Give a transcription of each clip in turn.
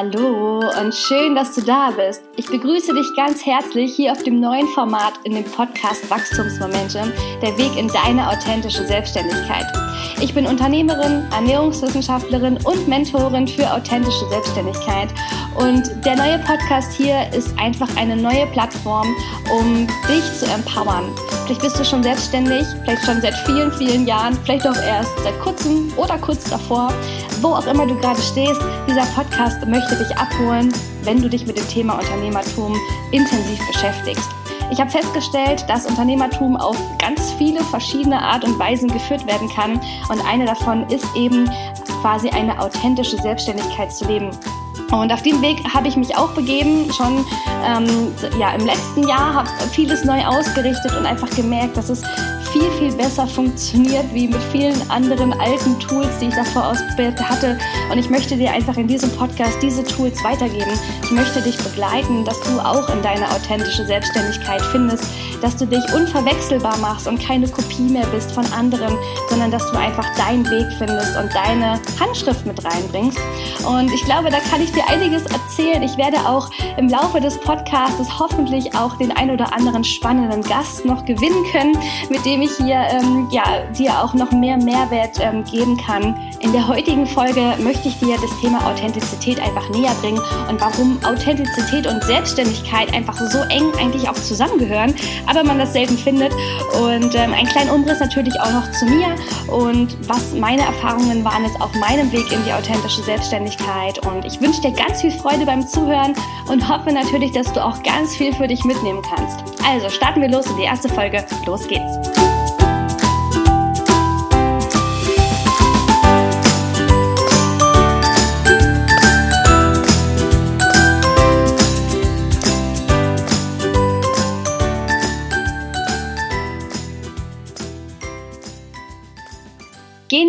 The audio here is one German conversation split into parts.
Hallo und schön, dass du da bist. Ich begrüße dich ganz herzlich hier auf dem neuen Format in dem Podcast Wachstumsmomente, der Weg in deine authentische Selbstständigkeit. Ich bin Unternehmerin, Ernährungswissenschaftlerin und Mentorin für authentische Selbstständigkeit. Und der neue Podcast hier ist einfach eine neue Plattform, um dich zu empowern. Vielleicht bist du schon selbstständig, vielleicht schon seit vielen, vielen Jahren, vielleicht auch erst seit kurzem oder kurz davor. Wo auch immer du gerade stehst, dieser Podcast möchte dich abholen, wenn du dich mit dem Thema Unternehmertum intensiv beschäftigst. Ich habe festgestellt, dass Unternehmertum auf ganz viele verschiedene Art und Weisen geführt werden kann und eine davon ist eben quasi eine authentische Selbstständigkeit zu leben. Und auf dem Weg habe ich mich auch begeben, schon ähm, ja, im letzten Jahr, habe vieles neu ausgerichtet und einfach gemerkt, dass es viel, viel besser funktioniert wie mit vielen anderen alten Tools, die ich davor ausprobiert hatte. Und ich möchte dir einfach in diesem Podcast diese Tools weitergeben. Ich möchte dich begleiten, dass du auch in deine authentische Selbstständigkeit findest, dass du dich unverwechselbar machst und keine Kopie mehr bist von anderen, sondern dass du einfach deinen Weg findest und deine Handschrift mit reinbringst. Und ich glaube, da kann ich dir einiges erzählen. Ich werde auch im Laufe des Podcasts hoffentlich auch den ein oder anderen spannenden Gast noch gewinnen können, mit dem ich hier ähm, ja, dir auch noch mehr Mehrwert ähm, geben kann. In der heutigen Folge möchte ich dir das Thema Authentizität einfach näher bringen und warum Authentizität und Selbstständigkeit einfach so eng eigentlich auch zusammengehören aber man das selten findet. Und ähm, ein kleiner Umriss natürlich auch noch zu mir und was meine Erfahrungen waren jetzt auf meinem Weg in die authentische Selbstständigkeit. Und ich wünsche dir ganz viel Freude beim Zuhören und hoffe natürlich, dass du auch ganz viel für dich mitnehmen kannst. Also starten wir los in die erste Folge. Los geht's!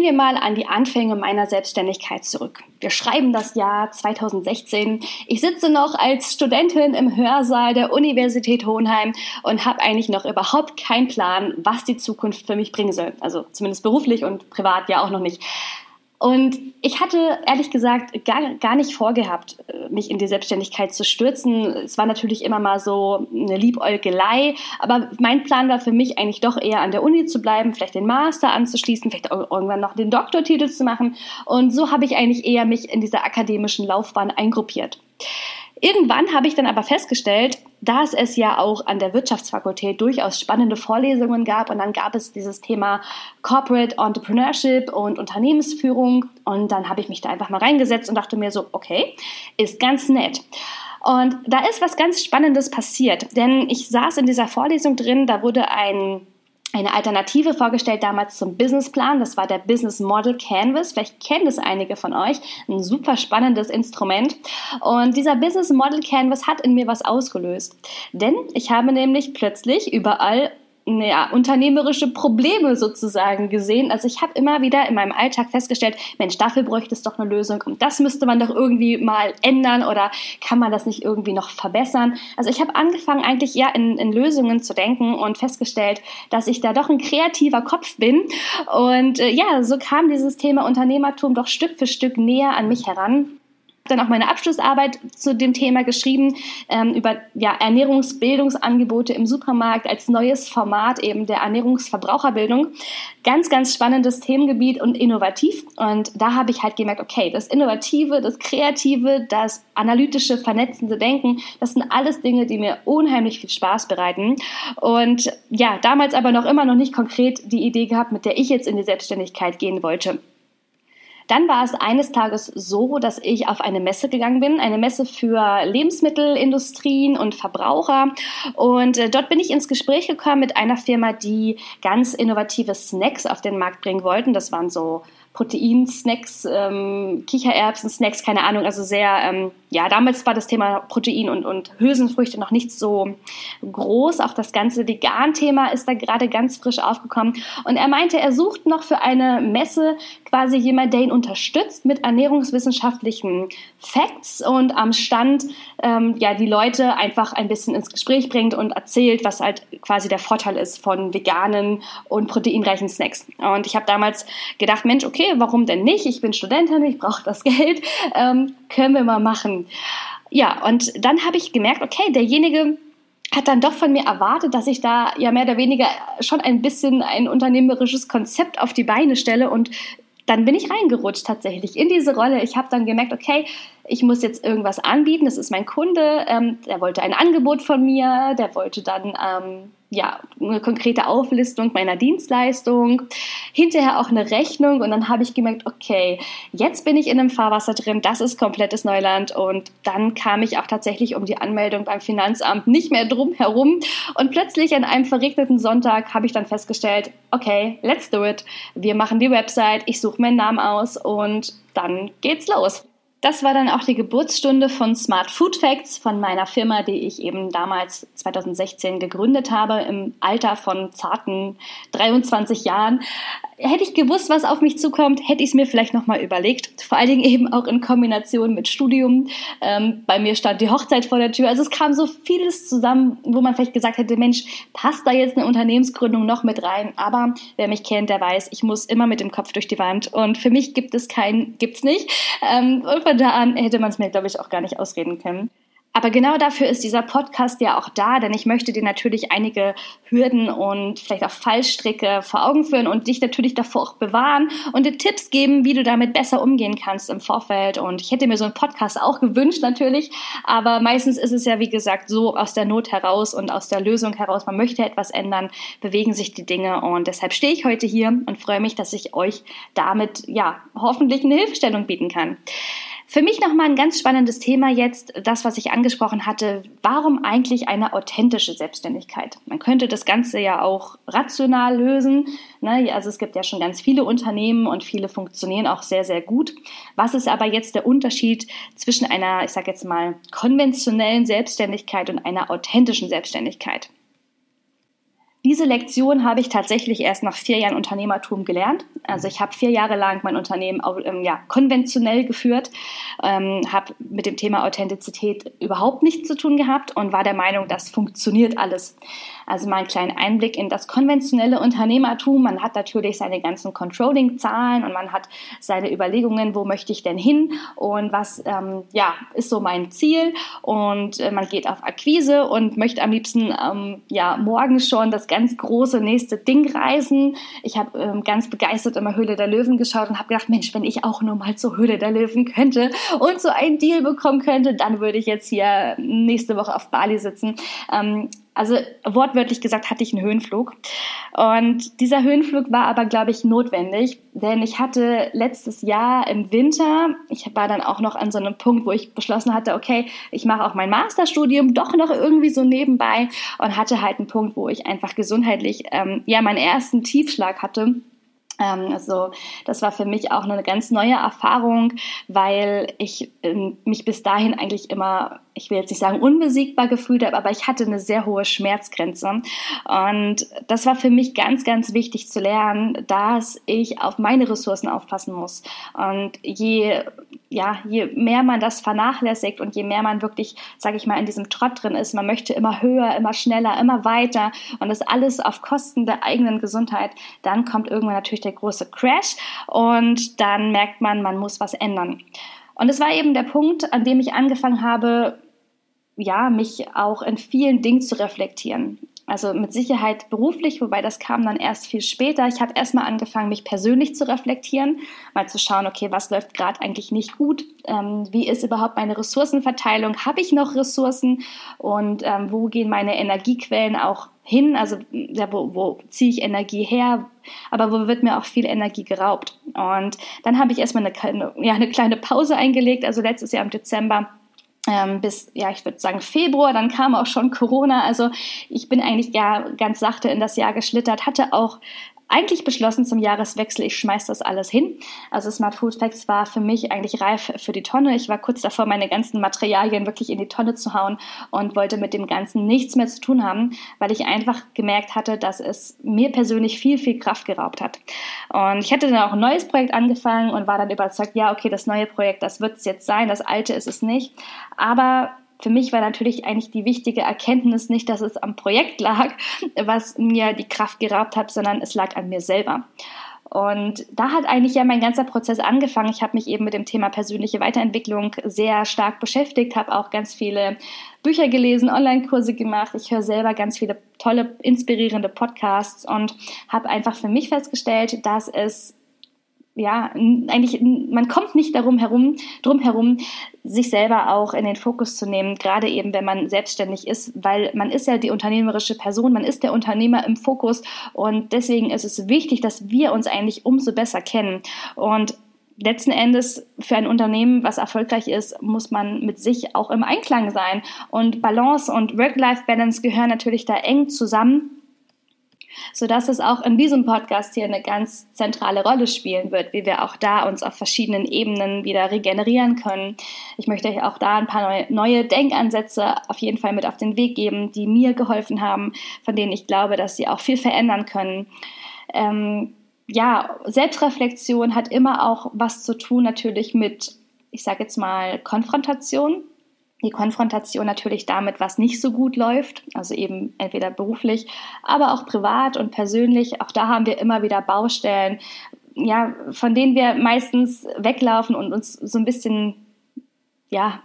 Wir mal an die Anfänge meiner Selbstständigkeit zurück. Wir schreiben das Jahr 2016. Ich sitze noch als Studentin im Hörsaal der Universität Hohenheim und habe eigentlich noch überhaupt keinen Plan, was die Zukunft für mich bringen soll. Also zumindest beruflich und privat ja auch noch nicht. Und ich hatte ehrlich gesagt gar, gar nicht vorgehabt, äh, mich in die Selbstständigkeit zu stürzen. Es war natürlich immer mal so eine Liebäugelei, aber mein Plan war für mich eigentlich doch eher an der Uni zu bleiben, vielleicht den Master anzuschließen, vielleicht irgendwann noch den Doktortitel zu machen. Und so habe ich eigentlich eher mich in dieser akademischen Laufbahn eingruppiert. Irgendwann habe ich dann aber festgestellt, dass es ja auch an der Wirtschaftsfakultät durchaus spannende Vorlesungen gab und dann gab es dieses Thema Corporate Entrepreneurship und Unternehmensführung und dann habe ich mich da einfach mal reingesetzt und dachte mir so, okay, ist ganz nett. Und da ist was ganz Spannendes passiert, denn ich saß in dieser Vorlesung drin, da wurde ein eine Alternative vorgestellt damals zum Businessplan. Das war der Business Model Canvas. Vielleicht kennen es einige von euch. Ein super spannendes Instrument. Und dieser Business Model Canvas hat in mir was ausgelöst. Denn ich habe nämlich plötzlich überall ja, unternehmerische Probleme sozusagen gesehen. Also ich habe immer wieder in meinem Alltag festgestellt, Mensch, dafür bräuchte es doch eine Lösung und das müsste man doch irgendwie mal ändern oder kann man das nicht irgendwie noch verbessern. Also ich habe angefangen eigentlich ja in, in Lösungen zu denken und festgestellt, dass ich da doch ein kreativer Kopf bin. Und äh, ja, so kam dieses Thema Unternehmertum doch Stück für Stück näher an mich heran dann auch meine Abschlussarbeit zu dem Thema geschrieben, ähm, über ja, Ernährungsbildungsangebote im Supermarkt als neues Format eben der Ernährungsverbraucherbildung. Ganz, ganz spannendes Themengebiet und innovativ. Und da habe ich halt gemerkt, okay, das Innovative, das Kreative, das analytische, vernetzende Denken, das sind alles Dinge, die mir unheimlich viel Spaß bereiten. Und ja, damals aber noch immer noch nicht konkret die Idee gehabt, mit der ich jetzt in die Selbstständigkeit gehen wollte. Dann war es eines Tages so, dass ich auf eine Messe gegangen bin, eine Messe für Lebensmittelindustrien und Verbraucher. Und äh, dort bin ich ins Gespräch gekommen mit einer Firma, die ganz innovative Snacks auf den Markt bringen wollten. Das waren so Proteinsnacks, ähm, Kichererbsen-Snacks, keine Ahnung, also sehr, ähm, ja, damals war das Thema Protein und, und Hülsenfrüchte noch nicht so groß. Auch das ganze Vegan-Thema ist da gerade ganz frisch aufgekommen. Und er meinte, er sucht noch für eine Messe quasi jemand, der ihn unterstützt mit ernährungswissenschaftlichen Facts und am Stand ähm, ja die Leute einfach ein bisschen ins Gespräch bringt und erzählt, was halt quasi der Vorteil ist von veganen und proteinreichen Snacks. Und ich habe damals gedacht, Mensch, okay, warum denn nicht? Ich bin Studentin, ich brauche das Geld, ähm, können wir mal machen. Ja, und dann habe ich gemerkt, okay, derjenige hat dann doch von mir erwartet, dass ich da ja mehr oder weniger schon ein bisschen ein unternehmerisches Konzept auf die Beine stelle und dann bin ich reingerutscht tatsächlich in diese Rolle. Ich habe dann gemerkt, okay, ich muss jetzt irgendwas anbieten. Das ist mein Kunde, ähm, der wollte ein Angebot von mir, der wollte dann ähm, ja eine konkrete Auflistung meiner Dienstleistung, hinterher auch eine Rechnung und dann habe ich gemerkt, okay, jetzt bin ich in einem Fahrwasser drin, das ist komplettes Neuland und dann kam ich auch tatsächlich um die Anmeldung beim Finanzamt nicht mehr drum herum und plötzlich an einem verregneten Sonntag habe ich dann festgestellt, okay, let's do it. Wir machen die Website, ich suche meinen Namen aus und dann geht's los. Das war dann auch die Geburtsstunde von Smart Food Facts, von meiner Firma, die ich eben damals 2016 gegründet habe, im Alter von zarten 23 Jahren. Hätte ich gewusst, was auf mich zukommt, hätte ich es mir vielleicht nochmal überlegt. Vor allen Dingen eben auch in Kombination mit Studium. Ähm, bei mir stand die Hochzeit vor der Tür. Also es kam so vieles zusammen, wo man vielleicht gesagt hätte, Mensch, passt da jetzt eine Unternehmensgründung noch mit rein? Aber wer mich kennt, der weiß, ich muss immer mit dem Kopf durch die Wand. Und für mich gibt es kein, gibt's nicht. Ähm, von da an hätte man es mir, glaube ich, auch gar nicht ausreden können. Aber genau dafür ist dieser Podcast ja auch da, denn ich möchte dir natürlich einige Hürden und vielleicht auch Fallstricke vor Augen führen und dich natürlich davor auch bewahren und dir Tipps geben, wie du damit besser umgehen kannst im Vorfeld. Und ich hätte mir so einen Podcast auch gewünscht natürlich, aber meistens ist es ja, wie gesagt, so aus der Not heraus und aus der Lösung heraus, man möchte etwas ändern, bewegen sich die Dinge und deshalb stehe ich heute hier und freue mich, dass ich euch damit, ja, hoffentlich eine Hilfestellung bieten kann. Für mich nochmal ein ganz spannendes Thema jetzt, das, was ich angesprochen hatte. Warum eigentlich eine authentische Selbstständigkeit? Man könnte das Ganze ja auch rational lösen. Ne? Also es gibt ja schon ganz viele Unternehmen und viele funktionieren auch sehr, sehr gut. Was ist aber jetzt der Unterschied zwischen einer, ich sage jetzt mal, konventionellen Selbstständigkeit und einer authentischen Selbstständigkeit? Diese Lektion habe ich tatsächlich erst nach vier Jahren Unternehmertum gelernt. Also ich habe vier Jahre lang mein Unternehmen ähm, ja, konventionell geführt, ähm, habe mit dem Thema Authentizität überhaupt nichts zu tun gehabt und war der Meinung, das funktioniert alles. Also mal einen kleinen Einblick in das konventionelle Unternehmertum. Man hat natürlich seine ganzen Controlling-Zahlen und man hat seine Überlegungen, wo möchte ich denn hin und was ähm, ja, ist so mein Ziel. Und äh, man geht auf Akquise und möchte am liebsten ähm, ja, morgen schon das ganz große nächste Ding reisen. Ich habe ähm, ganz begeistert immer Höhle der Löwen geschaut und habe gedacht, Mensch, wenn ich auch nur mal zur Höhle der Löwen könnte und so einen Deal bekommen könnte, dann würde ich jetzt hier nächste Woche auf Bali sitzen. Ähm, also wortwörtlich gesagt hatte ich einen Höhenflug. Und dieser Höhenflug war aber, glaube ich, notwendig, denn ich hatte letztes Jahr im Winter, ich war dann auch noch an so einem Punkt, wo ich beschlossen hatte, okay, ich mache auch mein Masterstudium doch noch irgendwie so nebenbei und hatte halt einen Punkt, wo ich einfach gesundheitlich ähm, ja meinen ersten Tiefschlag hatte ähm, also das war für mich auch eine ganz neue Erfahrung, weil ich ähm, mich bis dahin eigentlich immer, ich will jetzt nicht sagen unbesiegbar gefühlt habe, aber ich hatte eine sehr hohe Schmerzgrenze. Und das war für mich ganz, ganz wichtig zu lernen, dass ich auf meine Ressourcen aufpassen muss. Und je, ja, je mehr man das vernachlässigt und je mehr man wirklich, sage ich mal, in diesem Trott drin ist, man möchte immer höher, immer schneller, immer weiter und das alles auf Kosten der eigenen Gesundheit, dann kommt irgendwann natürlich der große Crash und dann merkt man, man muss was ändern. Und es war eben der Punkt, an dem ich angefangen habe, ja, mich auch in vielen Dingen zu reflektieren. Also mit Sicherheit beruflich, wobei das kam dann erst viel später. Ich habe erstmal angefangen, mich persönlich zu reflektieren, mal zu schauen, okay, was läuft gerade eigentlich nicht gut? Ähm, wie ist überhaupt meine Ressourcenverteilung? Habe ich noch Ressourcen? Und ähm, wo gehen meine Energiequellen auch hin? Also ja, wo, wo ziehe ich Energie her? Aber wo wird mir auch viel Energie geraubt? Und dann habe ich erstmal eine, ja, eine kleine Pause eingelegt, also letztes Jahr im Dezember bis, ja, ich würde sagen Februar, dann kam auch schon Corona. Also ich bin eigentlich ja ganz sachte in das Jahr geschlittert, hatte auch eigentlich beschlossen zum Jahreswechsel, ich schmeiß das alles hin. Also Smart Food Facts war für mich eigentlich reif für die Tonne. Ich war kurz davor, meine ganzen Materialien wirklich in die Tonne zu hauen und wollte mit dem Ganzen nichts mehr zu tun haben, weil ich einfach gemerkt hatte, dass es mir persönlich viel, viel Kraft geraubt hat. Und ich hatte dann auch ein neues Projekt angefangen und war dann überzeugt, ja, okay, das neue Projekt, das wird es jetzt sein, das alte ist es nicht. Aber für mich war natürlich eigentlich die wichtige Erkenntnis nicht, dass es am Projekt lag, was mir die Kraft geraubt hat, sondern es lag an mir selber. Und da hat eigentlich ja mein ganzer Prozess angefangen. Ich habe mich eben mit dem Thema persönliche Weiterentwicklung sehr stark beschäftigt, habe auch ganz viele Bücher gelesen, Online-Kurse gemacht. Ich höre selber ganz viele tolle, inspirierende Podcasts und habe einfach für mich festgestellt, dass es ja, eigentlich, man kommt nicht darum herum, drum herum, sich selber auch in den Fokus zu nehmen, gerade eben, wenn man selbstständig ist, weil man ist ja die unternehmerische Person, man ist der Unternehmer im Fokus und deswegen ist es wichtig, dass wir uns eigentlich umso besser kennen und letzten Endes für ein Unternehmen, was erfolgreich ist, muss man mit sich auch im Einklang sein. Und Balance und Work-Life-Balance gehören natürlich da eng zusammen sodass es auch in diesem Podcast hier eine ganz zentrale Rolle spielen wird, wie wir auch da uns auf verschiedenen Ebenen wieder regenerieren können. Ich möchte euch auch da ein paar neue, neue Denkansätze auf jeden Fall mit auf den Weg geben, die mir geholfen haben, von denen ich glaube, dass sie auch viel verändern können. Ähm, ja, Selbstreflexion hat immer auch was zu tun natürlich mit, ich sage jetzt mal, Konfrontation die Konfrontation natürlich damit, was nicht so gut läuft, also eben entweder beruflich, aber auch privat und persönlich. Auch da haben wir immer wieder Baustellen, ja, von denen wir meistens weglaufen und uns so ein bisschen ja,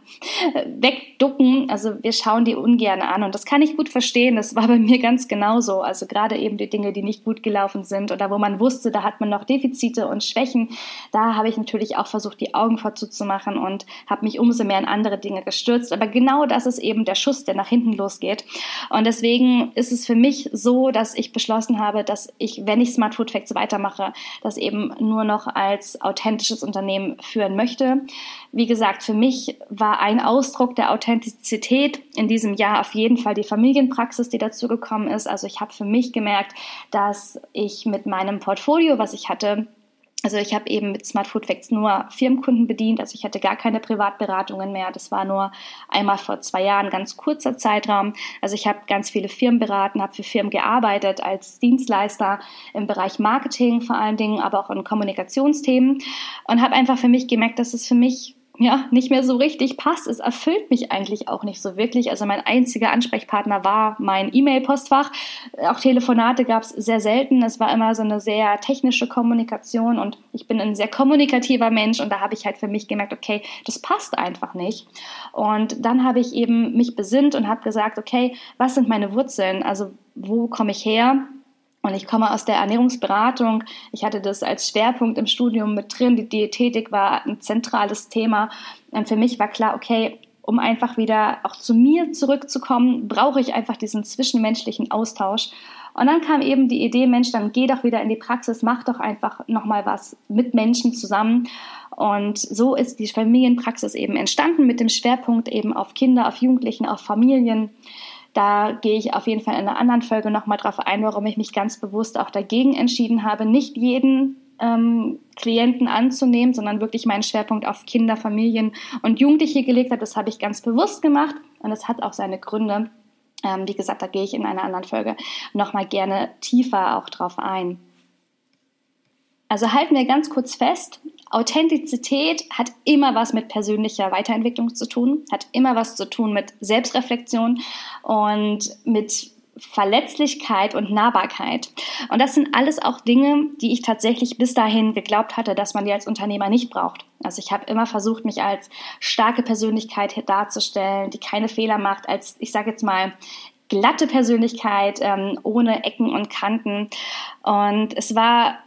wegducken. Also wir schauen die ungern an und das kann ich gut verstehen. Das war bei mir ganz genauso. Also gerade eben die Dinge, die nicht gut gelaufen sind oder wo man wusste, da hat man noch Defizite und Schwächen. Da habe ich natürlich auch versucht, die Augen vorzuzumachen und habe mich umso mehr in andere Dinge gestürzt. Aber genau das ist eben der Schuss, der nach hinten losgeht. Und deswegen ist es für mich so, dass ich beschlossen habe, dass ich, wenn ich Smart Food Facts weitermache, das eben nur noch als authentisches Unternehmen führen möchte. Wie gesagt, für mich war ein Ausdruck der Authentizität in diesem Jahr auf jeden Fall die Familienpraxis, die dazu gekommen ist. Also ich habe für mich gemerkt, dass ich mit meinem Portfolio, was ich hatte, also ich habe eben mit Smart Food Facts nur Firmenkunden bedient, also ich hatte gar keine Privatberatungen mehr. Das war nur einmal vor zwei Jahren, ganz kurzer Zeitraum. Also ich habe ganz viele Firmen beraten, habe für Firmen gearbeitet als Dienstleister im Bereich Marketing vor allen Dingen, aber auch in Kommunikationsthemen und habe einfach für mich gemerkt, dass es für mich ja, nicht mehr so richtig passt. Es erfüllt mich eigentlich auch nicht so wirklich. Also mein einziger Ansprechpartner war mein E-Mail-Postfach. Auch Telefonate gab es sehr selten. Es war immer so eine sehr technische Kommunikation und ich bin ein sehr kommunikativer Mensch und da habe ich halt für mich gemerkt, okay, das passt einfach nicht. Und dann habe ich eben mich besinnt und habe gesagt, okay, was sind meine Wurzeln? Also wo komme ich her? Und ich komme aus der Ernährungsberatung. Ich hatte das als Schwerpunkt im Studium mit drin. Die Diätetik war ein zentrales Thema. Und für mich war klar, okay, um einfach wieder auch zu mir zurückzukommen, brauche ich einfach diesen zwischenmenschlichen Austausch. Und dann kam eben die Idee, Mensch, dann geh doch wieder in die Praxis, mach doch einfach nochmal was mit Menschen zusammen. Und so ist die Familienpraxis eben entstanden mit dem Schwerpunkt eben auf Kinder, auf Jugendlichen, auf Familien. Da gehe ich auf jeden Fall in einer anderen Folge nochmal drauf ein, warum ich mich ganz bewusst auch dagegen entschieden habe, nicht jeden ähm, Klienten anzunehmen, sondern wirklich meinen Schwerpunkt auf Kinder, Familien und Jugendliche gelegt habe. Das habe ich ganz bewusst gemacht und es hat auch seine Gründe. Ähm, wie gesagt, da gehe ich in einer anderen Folge nochmal gerne tiefer auch drauf ein. Also halten wir ganz kurz fest, Authentizität hat immer was mit persönlicher Weiterentwicklung zu tun, hat immer was zu tun mit Selbstreflexion und mit Verletzlichkeit und Nahbarkeit. Und das sind alles auch Dinge, die ich tatsächlich bis dahin geglaubt hatte, dass man die als Unternehmer nicht braucht. Also ich habe immer versucht, mich als starke Persönlichkeit darzustellen, die keine Fehler macht, als ich sage jetzt mal glatte Persönlichkeit ähm, ohne Ecken und Kanten. Und es war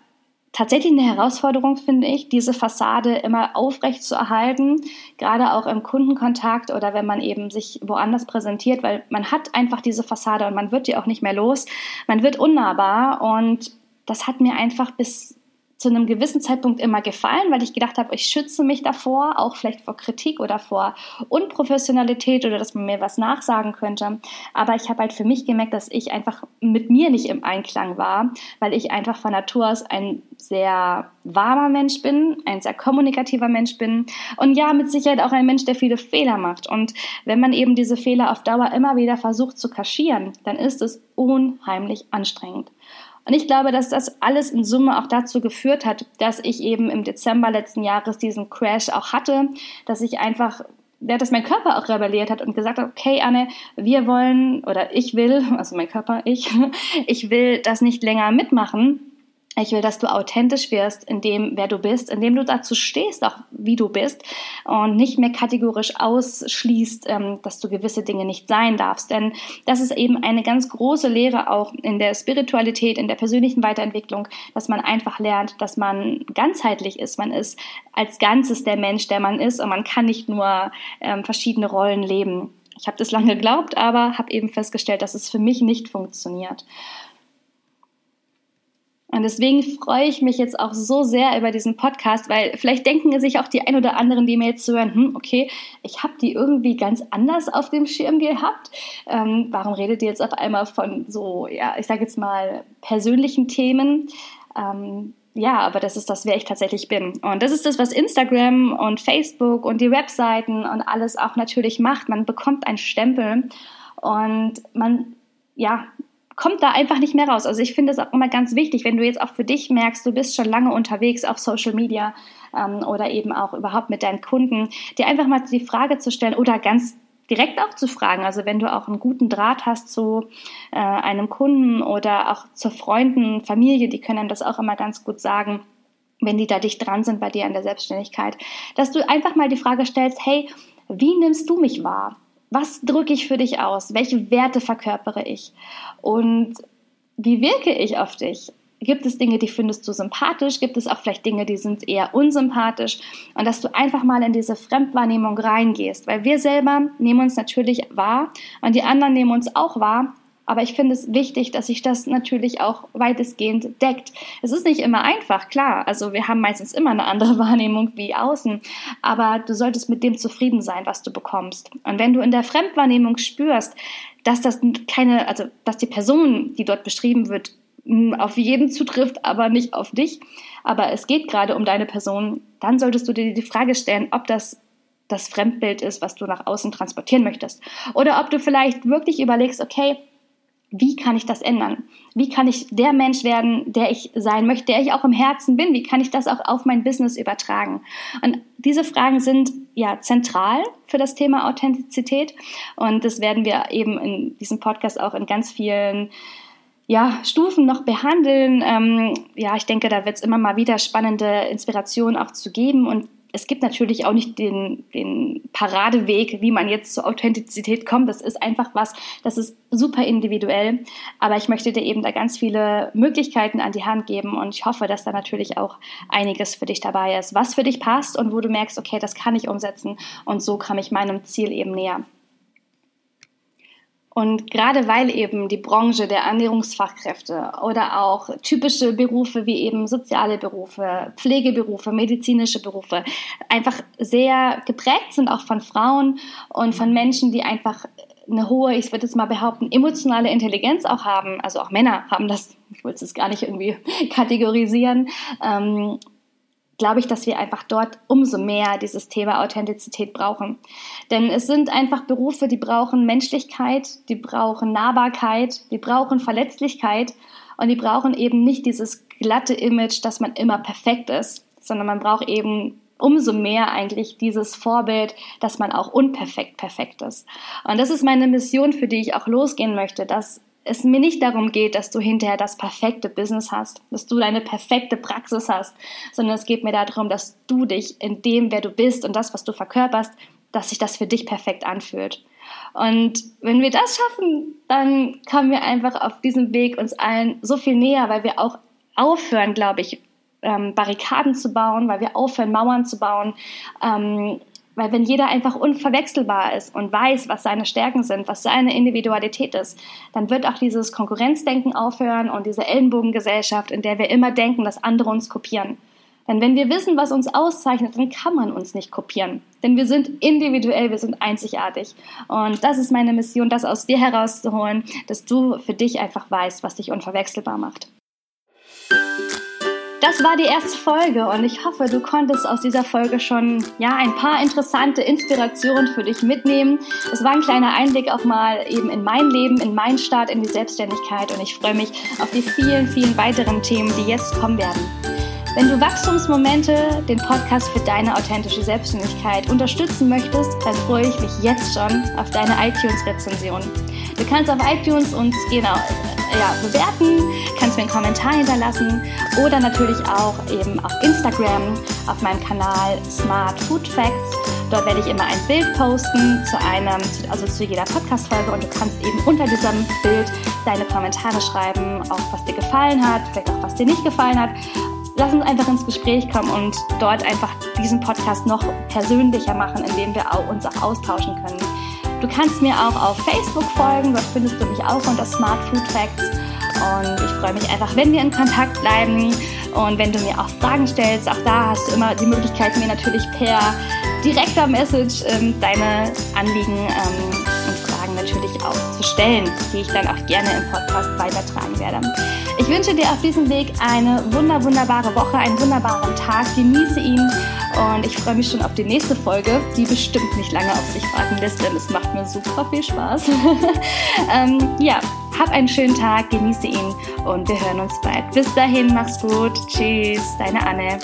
tatsächlich eine Herausforderung, finde ich, diese Fassade immer aufrecht zu erhalten, gerade auch im Kundenkontakt oder wenn man eben sich woanders präsentiert, weil man hat einfach diese Fassade und man wird die auch nicht mehr los. Man wird unnahbar und das hat mir einfach bis zu einem gewissen Zeitpunkt immer gefallen, weil ich gedacht habe, ich schütze mich davor, auch vielleicht vor Kritik oder vor Unprofessionalität oder dass man mir was nachsagen könnte. Aber ich habe halt für mich gemerkt, dass ich einfach mit mir nicht im Einklang war, weil ich einfach von Natur aus ein sehr warmer Mensch bin, ein sehr kommunikativer Mensch bin und ja, mit Sicherheit auch ein Mensch, der viele Fehler macht. Und wenn man eben diese Fehler auf Dauer immer wieder versucht zu kaschieren, dann ist es unheimlich anstrengend. Und ich glaube, dass das alles in Summe auch dazu geführt hat, dass ich eben im Dezember letzten Jahres diesen Crash auch hatte, dass ich einfach ja, dass mein Körper auch rebelliert hat und gesagt hat, okay, Anne, wir wollen oder ich will, also mein Körper, ich, ich will das nicht länger mitmachen Ich will, dass du authentisch wirst in dem, wer du bist, in dem du dazu stehst, auch wie du bist und nicht mehr kategorisch ausschließt, ähm, dass du gewisse Dinge nicht sein darfst. Denn das ist eben eine ganz große Lehre auch in der Spiritualität, in der persönlichen Weiterentwicklung, dass man einfach lernt, dass man ganzheitlich ist. Man ist als Ganzes der Mensch, der man ist und man kann nicht nur ähm, verschiedene Rollen leben. Ich habe das lange geglaubt, aber habe eben festgestellt, dass es für mich nicht funktioniert. Und deswegen freue ich mich jetzt auch so sehr über diesen Podcast, weil vielleicht denken sich auch die ein oder anderen, die mir jetzt zuhören, hm, okay, ich habe die irgendwie ganz anders auf dem Schirm gehabt. Ähm, warum redet ihr jetzt auf einmal von so, ja, ich sage jetzt mal persönlichen Themen? Ähm, ja, aber das ist das, wer ich tatsächlich bin. Und das ist das, was Instagram und Facebook und die Webseiten und alles auch natürlich macht. Man bekommt einen Stempel und man, ja, kommt da einfach nicht mehr raus. Also ich finde es auch immer ganz wichtig, wenn du jetzt auch für dich merkst, du bist schon lange unterwegs auf Social Media ähm, oder eben auch überhaupt mit deinen Kunden, dir einfach mal die Frage zu stellen oder ganz direkt auch zu fragen. Also wenn du auch einen guten Draht hast zu äh, einem Kunden oder auch zu Freunden, Familie, die können das auch immer ganz gut sagen wenn die da dicht dran sind bei dir an der Selbstständigkeit, dass du einfach mal die Frage stellst, hey, wie nimmst du mich wahr? Was drücke ich für dich aus? Welche Werte verkörpere ich? Und wie wirke ich auf dich? Gibt es Dinge, die findest du sympathisch? Gibt es auch vielleicht Dinge, die sind eher unsympathisch? Und dass du einfach mal in diese Fremdwahrnehmung reingehst, weil wir selber nehmen uns natürlich wahr und die anderen nehmen uns auch wahr, aber ich finde es wichtig, dass sich das natürlich auch weitestgehend deckt. Es ist nicht immer einfach, klar. Also wir haben meistens immer eine andere Wahrnehmung wie außen. Aber du solltest mit dem zufrieden sein, was du bekommst. Und wenn du in der Fremdwahrnehmung spürst, dass das keine, also dass die Person, die dort beschrieben wird, auf jeden zutrifft, aber nicht auf dich. Aber es geht gerade um deine Person, dann solltest du dir die Frage stellen, ob das das Fremdbild ist, was du nach außen transportieren möchtest. Oder ob du vielleicht wirklich überlegst, okay, wie kann ich das ändern? Wie kann ich der Mensch werden, der ich sein möchte, der ich auch im Herzen bin? Wie kann ich das auch auf mein Business übertragen? Und diese Fragen sind ja zentral für das Thema Authentizität. Und das werden wir eben in diesem Podcast auch in ganz vielen ja, Stufen noch behandeln. Ähm, ja, ich denke, da wird es immer mal wieder spannende Inspirationen auch zu geben. Und es gibt natürlich auch nicht den, den Paradeweg, wie man jetzt zur Authentizität kommt. Das ist einfach was, das ist super individuell. Aber ich möchte dir eben da ganz viele Möglichkeiten an die Hand geben und ich hoffe, dass da natürlich auch einiges für dich dabei ist, was für dich passt und wo du merkst, okay, das kann ich umsetzen und so komme ich meinem Ziel eben näher. Und gerade weil eben die Branche der Ernährungsfachkräfte oder auch typische Berufe wie eben soziale Berufe, Pflegeberufe, medizinische Berufe einfach sehr geprägt sind, auch von Frauen und von Menschen, die einfach eine hohe, ich würde jetzt mal behaupten, emotionale Intelligenz auch haben. Also auch Männer haben das, ich wollte es gar nicht irgendwie kategorisieren. Ähm, glaube ich, dass wir einfach dort umso mehr dieses Thema Authentizität brauchen. Denn es sind einfach Berufe, die brauchen Menschlichkeit, die brauchen Nahbarkeit, die brauchen Verletzlichkeit und die brauchen eben nicht dieses glatte Image, dass man immer perfekt ist, sondern man braucht eben umso mehr eigentlich dieses Vorbild, dass man auch unperfekt perfekt ist. Und das ist meine Mission, für die ich auch losgehen möchte, dass es mir nicht darum geht, dass du hinterher das perfekte Business hast, dass du deine perfekte Praxis hast, sondern es geht mir darum, dass du dich in dem, wer du bist und das, was du verkörperst, dass sich das für dich perfekt anfühlt. Und wenn wir das schaffen, dann kommen wir einfach auf diesem Weg uns allen so viel näher, weil wir auch aufhören, glaube ich, ähm, Barrikaden zu bauen, weil wir aufhören, Mauern zu bauen, ähm, weil wenn jeder einfach unverwechselbar ist und weiß, was seine Stärken sind, was seine Individualität ist, dann wird auch dieses Konkurrenzdenken aufhören und diese Ellenbogengesellschaft, in der wir immer denken, dass andere uns kopieren. Denn wenn wir wissen, was uns auszeichnet, dann kann man uns nicht kopieren. Denn wir sind individuell, wir sind einzigartig. Und das ist meine Mission, das aus dir herauszuholen, dass du für dich einfach weißt, was dich unverwechselbar macht. Das war die erste Folge und ich hoffe, du konntest aus dieser Folge schon ja ein paar interessante Inspirationen für dich mitnehmen. Es war ein kleiner Einblick auch mal eben in mein Leben, in meinen Start in die Selbstständigkeit und ich freue mich auf die vielen, vielen weiteren Themen, die jetzt kommen werden. Wenn du Wachstumsmomente, den Podcast für deine authentische Selbstständigkeit unterstützen möchtest, dann freue ich mich jetzt schon auf deine iTunes-Rezension. Du kannst auf iTunes uns genau ja, bewerten, kannst mir einen Kommentar hinterlassen oder natürlich auch eben auf Instagram auf meinem Kanal Smart Food Facts. Dort werde ich immer ein Bild posten zu einem, also zu jeder Podcast-Folge und du kannst eben unter diesem Bild deine Kommentare schreiben, auch was dir gefallen hat, vielleicht auch was dir nicht gefallen hat. Lass uns einfach ins Gespräch kommen und dort einfach diesen Podcast noch persönlicher machen, indem wir uns auch austauschen können. Du kannst mir auch auf Facebook folgen, dort findest du mich auch unter Smart Food Facts. Und ich freue mich einfach, wenn wir in Kontakt bleiben und wenn du mir auch Fragen stellst. Auch da hast du immer die Möglichkeit, mir natürlich per direkter Message ähm, deine Anliegen ähm, und Fragen natürlich auch zu stellen, die ich dann auch gerne im Podcast weitertragen werde. Ich wünsche dir auf diesem Weg eine wunder, wunderbare Woche, einen wunderbaren Tag. Genieße ihn und ich freue mich schon auf die nächste Folge, die bestimmt nicht lange auf sich warten lässt, denn es macht mir super viel Spaß. ähm, ja, hab einen schönen Tag, genieße ihn und wir hören uns bald. Bis dahin, mach's gut. Tschüss, deine Anne.